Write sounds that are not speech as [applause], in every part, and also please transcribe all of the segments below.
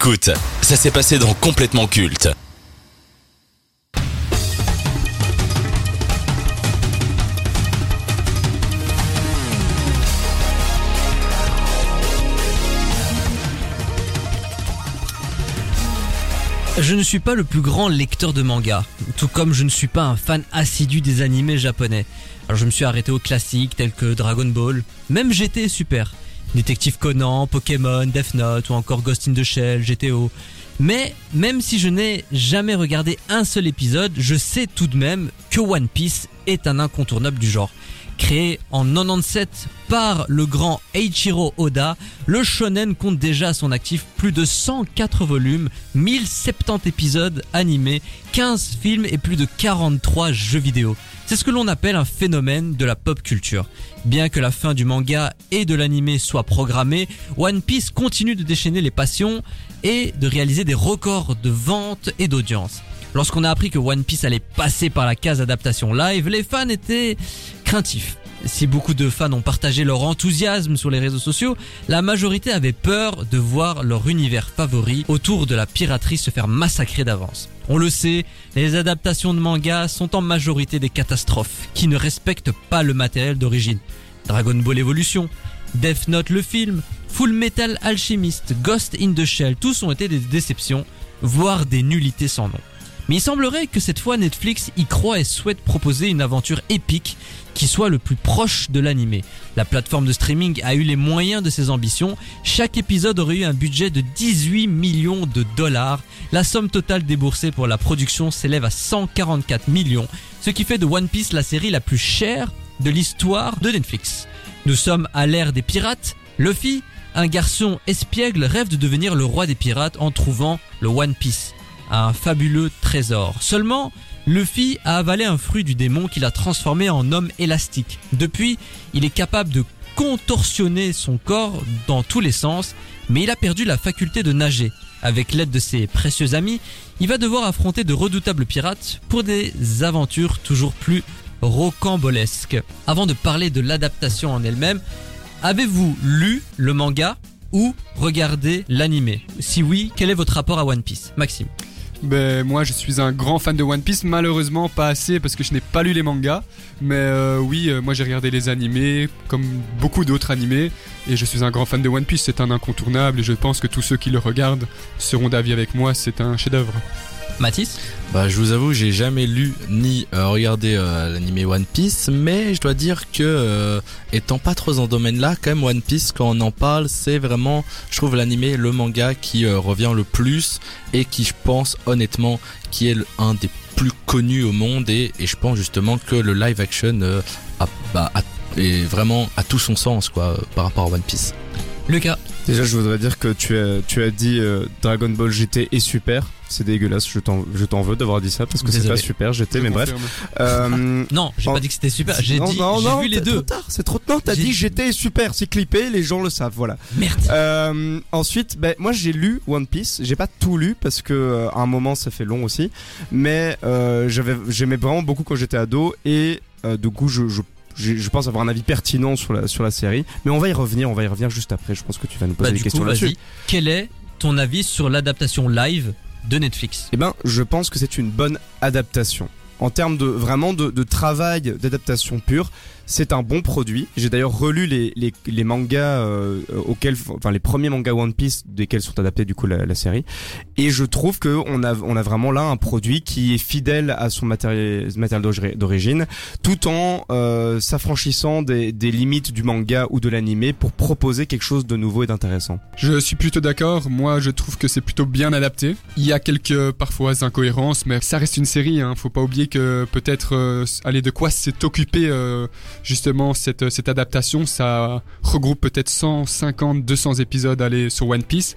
Écoute, ça s'est passé dans Complètement Culte. Je ne suis pas le plus grand lecteur de manga, tout comme je ne suis pas un fan assidu des animés japonais. Alors je me suis arrêté aux classiques tels que Dragon Ball, même GT super. Détective Conan, Pokémon, Death Note ou encore Ghost in the Shell, GTO. Mais même si je n'ai jamais regardé un seul épisode, je sais tout de même que One Piece est un incontournable du genre. Créé en 97 par le grand Eiichiro Oda, le shonen compte déjà à son actif plus de 104 volumes, 1070 épisodes animés, 15 films et plus de 43 jeux vidéo. C'est ce que l'on appelle un phénomène de la pop culture. Bien que la fin du manga et de l'animé soit programmée, One Piece continue de déchaîner les passions et de réaliser des records de vente et d'audience. Lorsqu'on a appris que One Piece allait passer par la case adaptation live, les fans étaient craintifs. Si beaucoup de fans ont partagé leur enthousiasme sur les réseaux sociaux, la majorité avait peur de voir leur univers favori autour de la piraterie se faire massacrer d'avance. On le sait, les adaptations de manga sont en majorité des catastrophes qui ne respectent pas le matériel d'origine. Dragon Ball Evolution, Death Note le film, Full Metal Alchemist, Ghost in the Shell, tous ont été des déceptions, voire des nullités sans nom. Mais il semblerait que cette fois Netflix y croit et souhaite proposer une aventure épique qui soit le plus proche de l'animé. La plateforme de streaming a eu les moyens de ses ambitions. Chaque épisode aurait eu un budget de 18 millions de dollars. La somme totale déboursée pour la production s'élève à 144 millions, ce qui fait de One Piece la série la plus chère de l'histoire de Netflix. Nous sommes à l'ère des pirates. Luffy, un garçon espiègle, rêve de devenir le roi des pirates en trouvant le One Piece un fabuleux trésor. Seulement, Luffy a avalé un fruit du démon qui l'a transformé en homme élastique. Depuis, il est capable de contorsionner son corps dans tous les sens, mais il a perdu la faculté de nager. Avec l'aide de ses précieux amis, il va devoir affronter de redoutables pirates pour des aventures toujours plus rocambolesques. Avant de parler de l'adaptation en elle-même, avez-vous lu le manga ou regardé l'animé? Si oui, quel est votre rapport à One Piece? Maxime ben, moi, je suis un grand fan de One Piece. Malheureusement, pas assez parce que je n'ai pas lu les mangas. Mais euh, oui, euh, moi j'ai regardé les animés, comme beaucoup d'autres animés. Et je suis un grand fan de One Piece. C'est un incontournable. Et je pense que tous ceux qui le regardent seront d'avis avec moi. C'est un chef-d'œuvre. Mathis Bah, je vous avoue, j'ai jamais lu ni euh, regardé euh, l'animé One Piece, mais je dois dire que euh, étant pas trop dans ce domaine-là, quand même One Piece, quand on en parle, c'est vraiment, je trouve l'animé, le manga qui revient le plus et qui, je pense, honnêtement, qui est un des plus connus au monde et, et je pense justement que le live action a, bah, a, est vraiment à tout son sens quoi par rapport à One Piece. Lucas Déjà, je voudrais dire que tu as, tu as dit Dragon Ball GT est super. C'est dégueulasse, je t'en, je t'en veux d'avoir dit ça parce que c'est pas super, j'étais, mais bref. Euh, [laughs] Non, j'ai pas dit que c'était super. J'ai dit, non, non, j'ai vu les c'est deux. trop tard, c'est trop tard. T'as J'ai- dit j'étais super, c'est clippé, les gens le savent, voilà. Merde. Euh, ensuite, ben, moi j'ai lu One Piece. J'ai pas tout lu parce que euh, à un moment ça fait long aussi, mais euh, j'avais, j'aimais vraiment beaucoup quand j'étais ado et euh, du coup je, je pense avoir un avis pertinent sur la, sur la série, mais on va y revenir, on va y revenir juste après. Je pense que tu vas nous poser Bah, des du questions là-dessus. Quel est ton avis sur l'adaptation live de Netflix Eh ben, je pense que c'est une bonne adaptation. En termes de vraiment de, de travail d'adaptation pure, c'est un bon produit. J'ai d'ailleurs relu les, les, les mangas euh, auxquels, enfin les premiers mangas One Piece desquels sont adaptés du coup la, la série, et je trouve que on a on a vraiment là un produit qui est fidèle à son matériel matériel d'ori- d'origine, tout en euh, s'affranchissant des, des limites du manga ou de l'animé pour proposer quelque chose de nouveau et d'intéressant. Je suis plutôt d'accord. Moi, je trouve que c'est plutôt bien adapté. Il y a quelques parfois incohérences, mais ça reste une série. Hein. Faut pas oublier que peut-être, euh, allez, de quoi s'est occupé euh, justement cette cette adaptation. Ça regroupe peut-être 150, 200 épisodes allez sur One Piece.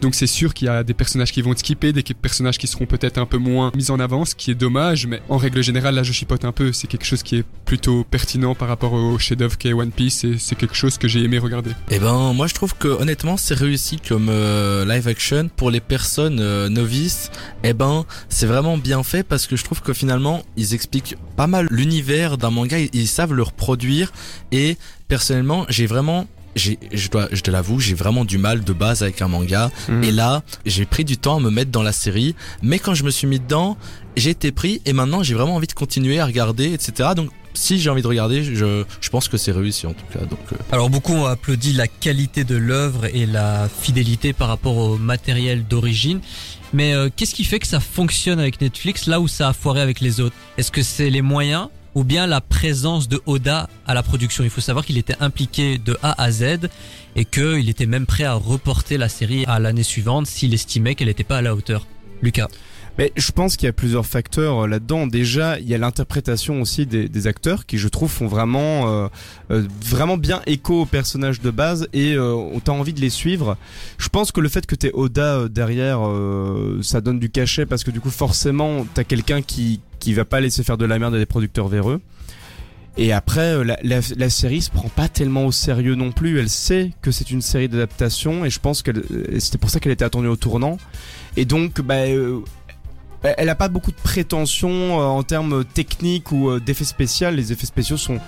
Donc c'est sûr qu'il y a des personnages qui vont être des personnages qui seront peut-être un peu moins mis en avant, ce qui est dommage. Mais en règle générale, là, je chipote un peu. C'est quelque chose qui est plutôt pertinent par rapport au chef-d'œuvre qu'est One Piece. Et c'est quelque chose que j'ai aimé regarder. Eh ben, moi je trouve que honnêtement c'est réussi comme euh, live action pour les personnes euh, novices. Eh ben, c'est vraiment bien fait parce que je trouve que finalement ils expliquent pas mal l'univers d'un manga, ils, savent le reproduire et personnellement j'ai vraiment je dois, je te l'avoue, j'ai vraiment du mal de base avec un manga. Mhm. Et là, j'ai pris du temps à me mettre dans la série. Mais quand je me suis mis dedans, j'ai été pris et maintenant j'ai vraiment envie de continuer à regarder, etc. Donc, si j'ai envie de regarder, je, je pense que c'est réussi en tout cas. Donc, euh, Alors beaucoup ont applaudi la qualité de l'œuvre et la fidélité par rapport au matériel d'origine. Mais euh, qu'est-ce qui fait que ça fonctionne avec Netflix là où ça a foiré avec les autres? Est-ce que c'est les moyens ou bien la présence de Oda à la production Il faut savoir qu'il était impliqué de A à Z et qu'il était même prêt à reporter la série à l'année suivante s'il estimait qu'elle n'était pas à la hauteur. Lucas. Mais je pense qu'il y a plusieurs facteurs euh, là-dedans. Déjà, il y a l'interprétation aussi des, acteurs qui, je trouve, font vraiment, euh, euh, vraiment bien écho aux personnages de base et euh, on envie de les suivre. Je pense que le fait que t'aies Oda euh, derrière, euh, ça donne du cachet parce que du coup, forcément, t'as quelqu'un qui qui va pas laisser faire de la merde à des producteurs véreux. Et après, euh, la, la, la série se prend pas tellement au sérieux non plus. Elle sait que c'est une série d'adaptation et je pense que c'était pour ça qu'elle était attendue au tournant. Et donc, bah, euh, elle a pas beaucoup de prétentions euh, en termes techniques ou euh, d'effets spéciaux. Les effets spéciaux sont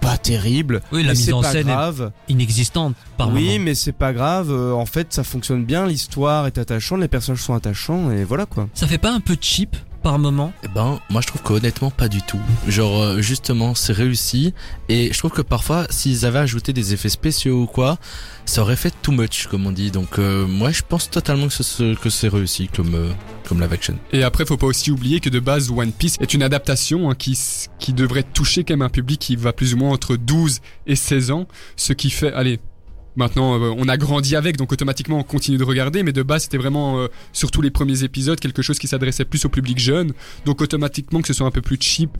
pas terribles. Oui, la mise en pas scène grave. est inexistante par oui, moment. mais c'est pas grave. Euh, en fait, ça fonctionne bien. L'histoire est attachante, les personnages sont attachants et voilà quoi. Ça fait pas un peu cheap par moment Eh ben, moi je trouve qu'honnêtement pas du tout. Genre euh, justement c'est réussi et je trouve que parfois s'ils avaient ajouté des effets spéciaux ou quoi, ça aurait fait too much comme on dit. Donc euh, moi je pense totalement que c'est que c'est réussi comme euh, comme live action. Et après, faut pas aussi oublier que de base, One Piece est une adaptation hein, qui, qui devrait toucher quand même un public qui va plus ou moins entre 12 et 16 ans, ce qui fait, allez, maintenant euh, on a grandi avec, donc automatiquement on continue de regarder, mais de base c'était vraiment, euh, surtout les premiers épisodes, quelque chose qui s'adressait plus au public jeune, donc automatiquement que ce soit un peu plus cheap,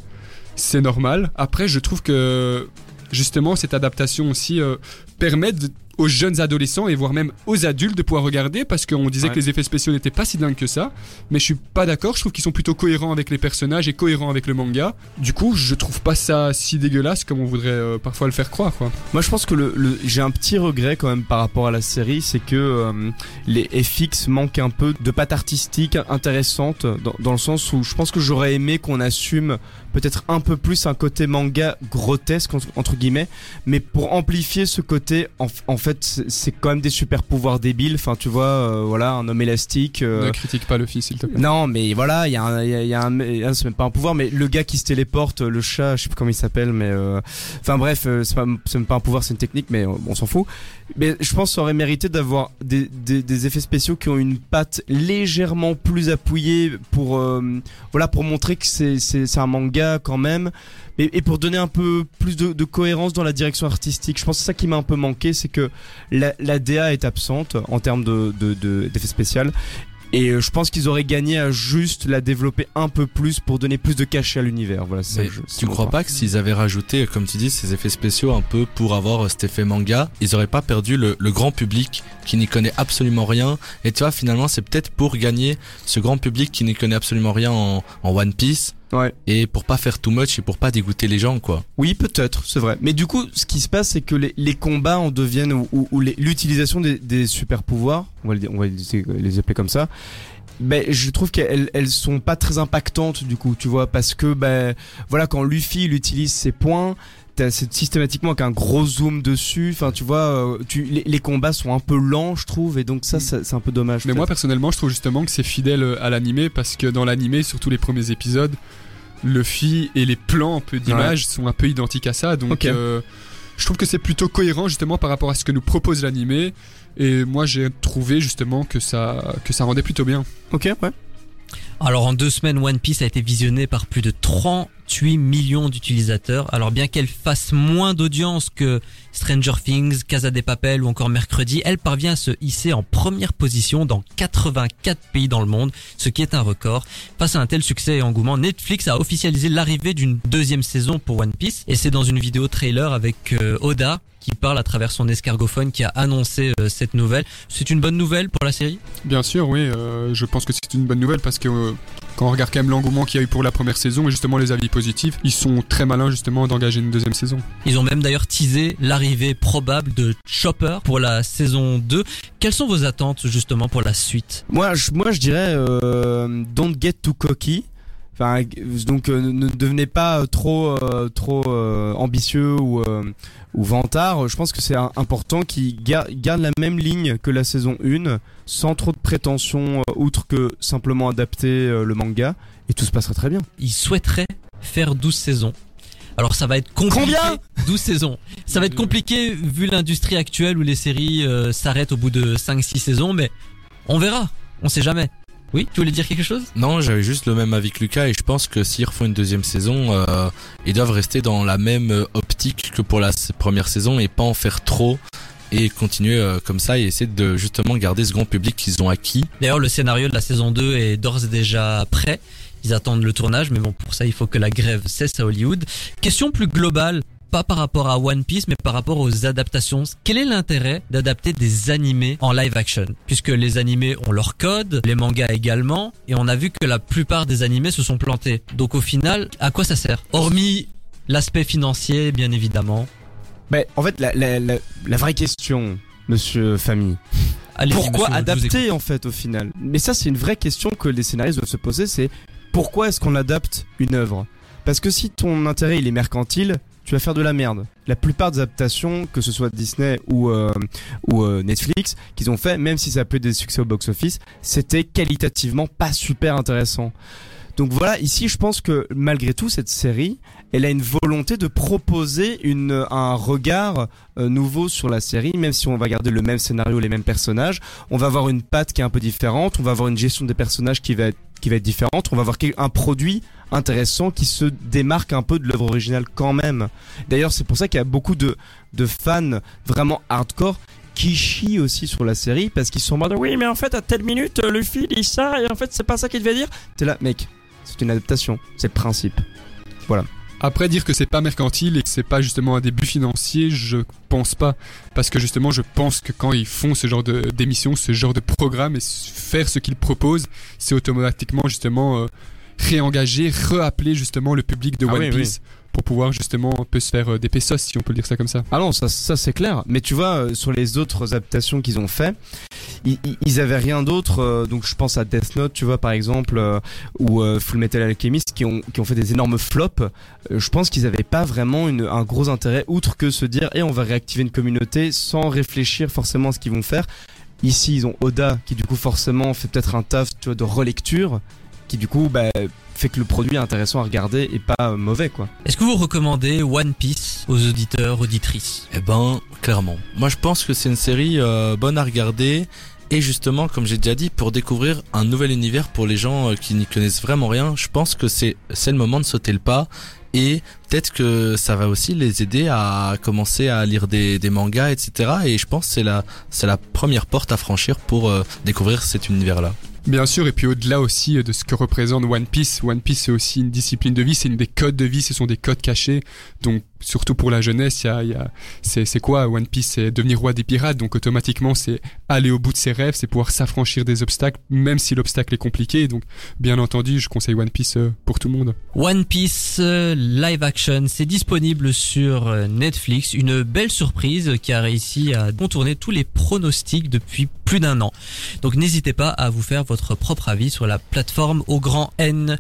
c'est normal. Après, je trouve que justement cette adaptation aussi euh, permet de- aux jeunes adolescents et voire même aux adultes de pouvoir regarder parce qu'on disait Ouais. que les effets spéciaux n'étaient pas si dingues que ça mais je suis pas d'accord. Je trouve qu'ils sont plutôt cohérents avec les personnages et cohérents avec le manga. Du coup, je trouve pas ça si dégueulasse comme on voudrait euh, parfois le faire croire, quoi. Moi, je pense que le, le- j'ai un petit regret quand même par rapport à la série, c'est que euh, les FX manquent un peu de patte artistique intéressante dans, dans le sens où je pense que j'aurais aimé qu'on assume peut-être un peu plus un côté manga grotesque entre, guillemets, mais pour amplifier ce côté, en, en fait, c'est c'est quand même des super pouvoirs débiles. Enfin, tu vois, euh, voilà, un homme élastique. euh, Ne critique pas le fils, s'il te plaît. non, mais voilà, il y a un, y a- il y a un, c'est même pas un pouvoir, mais le gars qui se téléporte, le chat, je sais plus comment il s'appelle, mais euh, enfin bref, c'est pas, même pas un pouvoir, c'est une technique, mais on s'en fout. Mais je pense que ça aurait mérité d'avoir des, des, des effets spéciaux qui ont une patte légèrement plus appuyée pour, voilà, pour montrer que c'est un manga quand même. Et, et pour donner un peu plus de, de cohérence dans la direction artistique, je pense que c'est ça qui m'a un peu manqué, c'est que la, la DA est absente en termes de, de, de- d'effets spéciaux. Et euh, je pense qu'ils auraient gagné à juste la développer un peu plus pour donner plus de cachet à l'univers. Voilà, c'est tu crois pas que s'ils avaient rajouté, comme tu dis, ces effets spéciaux un peu pour avoir euh, cet effet manga, ils auraient pas perdu le, le grand public qui n'y connaît absolument rien. Et tu vois, finalement, c'est peut-être pour gagner ce grand public qui n'y connaît absolument rien en, en One Piece. Ouais. Et pour pas faire too much et pour pas dégoûter les gens, quoi. Oui, peut-être, c'est vrai. Mais du coup, ce qui se passe, c'est que les, les combats en deviennent ou, ou- ou les- l'utilisation des, des super pouvoirs, on va, les, on va les, les appeler comme ça. Ben, je trouve qu'elles elles sont pas très impactantes du coup, tu vois, parce que ben voilà quand Luffy il utilise ses points, t'as c'est systématiquement avec un gros zoom dessus. Enfin, tu vois, euh, tu, les, les combats sont un peu lents, je trouve, et donc ça, ça- c'est un peu dommage. Mais moi, personnellement, je trouve justement que c'est fidèle euh, à l'animé parce que dans l'animé, surtout les premiers épisodes, Luffy et les plans un peu d'images sont un peu identiques à ça. Donc, euh, je trouve que c'est plutôt cohérent justement par rapport à ce que nous propose l'animé. Et moi, j'ai trouvé justement que ça, que ça rendait plutôt bien. ok, ouais. Alors en deux semaines, One Piece a été visionné par plus de 38 millions d'utilisateurs. Alors bien qu'elle fasse moins d'audience que Stranger Things, Casa des Papel ou encore Mercredi, elle parvient à se hisser en première position dans 84 pays dans le monde, ce qui est un record. Face à un tel succès et engouement, Netflix a officialisé l'arrivée d'une deuxième saison pour One Piece. Et c'est dans une vidéo trailer avec euh, Oda qui parle à travers son escargophone qui a annoncé euh, cette nouvelle. C'est une bonne nouvelle pour la série? Bien sûr, oui, euh, je pense que c'est une bonne nouvelle parce que euh, quand on regarde quand même l'engouement qu'il y a eu pour la première saison et justement les avis positifs, ils sont très malins justement d'engager une deuxième saison. Ils ont même d'ailleurs teasé l'arrivée probable de Chopper pour la saison 2. Quelles sont vos attentes justement pour la suite? Moi, je, moi, je dirais euh, don't get too cocky. Enfin, donc euh, ne devenez pas trop euh, trop euh, ambitieux ou ou vantard. Je pense que c'est important qu'ils gar- gardent la même ligne que la saison 1 sans trop de prétention outre que simplement adapter le manga et tout se passera très bien. Ils souhaiteraient faire 12 saisons. Alors ça va être compliqué. Combien? 12 saisons. Ça va être compliqué vu l'industrie actuelle où les séries euh, s'arrêtent au bout de 5-6 saisons, mais on verra. On sait jamais. Oui, tu voulais dire quelque chose? Non, j'avais juste le même avis que Lucas et je pense que s'ils refont une deuxième saison, euh, ils doivent rester dans la même euh, optique que pour la première saison et pas en faire trop et continuer euh, comme ça et essayer de justement garder ce grand public qu'ils ont acquis. D'ailleurs, le scénario de la saison 2 est d'ores et déjà prêt. Ils attendent le tournage, mais bon, pour ça, il faut que la grève cesse à Hollywood. Question plus globale, pas par rapport à One Piece, mais par rapport aux adaptations. Quel est l'intérêt d'adapter des animés en live action? Puisque les animés ont leur code, les mangas également, et on a vu que la plupart des animés se sont plantés. Donc au final, à quoi ça sert? Hormis l'aspect financier, bien évidemment. Mais en fait, la, la, la, la vraie question, Monsieur Famille, pourquoi monsieur, adapter en fait au final? Mais ça c'est une vraie question que les scénaristes doivent se poser, c'est pourquoi est-ce qu'on adapte une œuvre? Parce que si ton intérêt il est mercantile, tu vas faire de la merde. La plupart des adaptations, que ce soit Disney ou euh, euh, Netflix, qu'ils ont fait, même si ça peut être des succès au box-office, c'était qualitativement pas super intéressant. Donc voilà, ici je pense que malgré tout cette série, elle a une volonté de proposer un regard euh, nouveau sur la série, même si on va garder le même scénario, les mêmes personnages, on va avoir une patte qui est un peu différente, on va avoir une gestion des personnages qui va être, différente, on va avoir un produit intéressant qui se démarque un peu de l'œuvre originale quand même. D'ailleurs c'est pour ça qu'il y a beaucoup de, de fans vraiment hardcore qui chient aussi sur la série parce qu'ils sont en mode oui mais en fait à telle minute euh, Luffy dit ça et en fait c'est pas ça qu'il devait dire. T'es là mec, c'est une adaptation, c'est le principe. Après dire que c'est pas mercantile et que c'est pas justement un début financier, je pense pas parce que justement je pense que quand ils font ce genre d'émission, ce genre de programme et faire ce qu'ils proposent, c'est automatiquement justement euh, réengager, reappeler justement le public de Ah One oui, oui. Piece pour pouvoir justement un peu se faire euh, des pesos si on peut dire ça comme ça. Ah non, ça, ça c'est clair. Mais tu vois, euh, sur les autres adaptations qu'ils ont fait, ils, ils- avaient rien d'autre. euh, donc je pense à Death Note, tu vois, par exemple, ou Full Metal Alchemist, qui ont, qui ont fait des énormes flops. Je pense qu'ils avaient pas vraiment une, un gros intérêt, outre que se dire, et on va réactiver une communauté sans réfléchir forcément à ce qu'ils vont faire. Ici, ils ont Oda, qui du coup forcément fait peut-être un taf, tu vois, de relecture, qui du coup, bah, fait que le produit est intéressant à regarder et pas mauvais, quoi. Est-ce que vous recommandez One Piece aux auditeurs, auditrices? Eh ben, clairement. Moi, je pense que c'est une série euh, bonne à regarder. Et justement, comme j'ai déjà dit, pour découvrir un nouvel univers pour les gens euh, qui n'y connaissent vraiment rien, je pense que c'est c'est le moment de sauter le pas. Et peut-être que ça va aussi les aider à commencer à lire des, des mangas, etc. Et je pense que c'est la, c'est la première porte à franchir pour euh, découvrir cet univers-là. Bien sûr, et puis au-delà aussi euh, de ce que représente One Piece, One Piece c'est aussi une discipline de vie, c'est une des codes de vie, ce sont des codes cachés. Donc surtout pour la jeunesse, y a, c'est quoi One Piece C'est devenir roi des pirates, donc automatiquement c'est aller au bout de ses rêves, c'est pouvoir s'affranchir des obstacles, même si l'obstacle est compliqué. Donc bien entendu, je conseille One Piece euh, pour tout le monde. One Piece euh, live action, c'est disponible sur euh, Netflix. Une belle surprise qui a réussi à contourner tous les pronostics depuis plus d'un an. Donc n'hésitez pas à vous faire votre propre avis sur la plateforme au grand N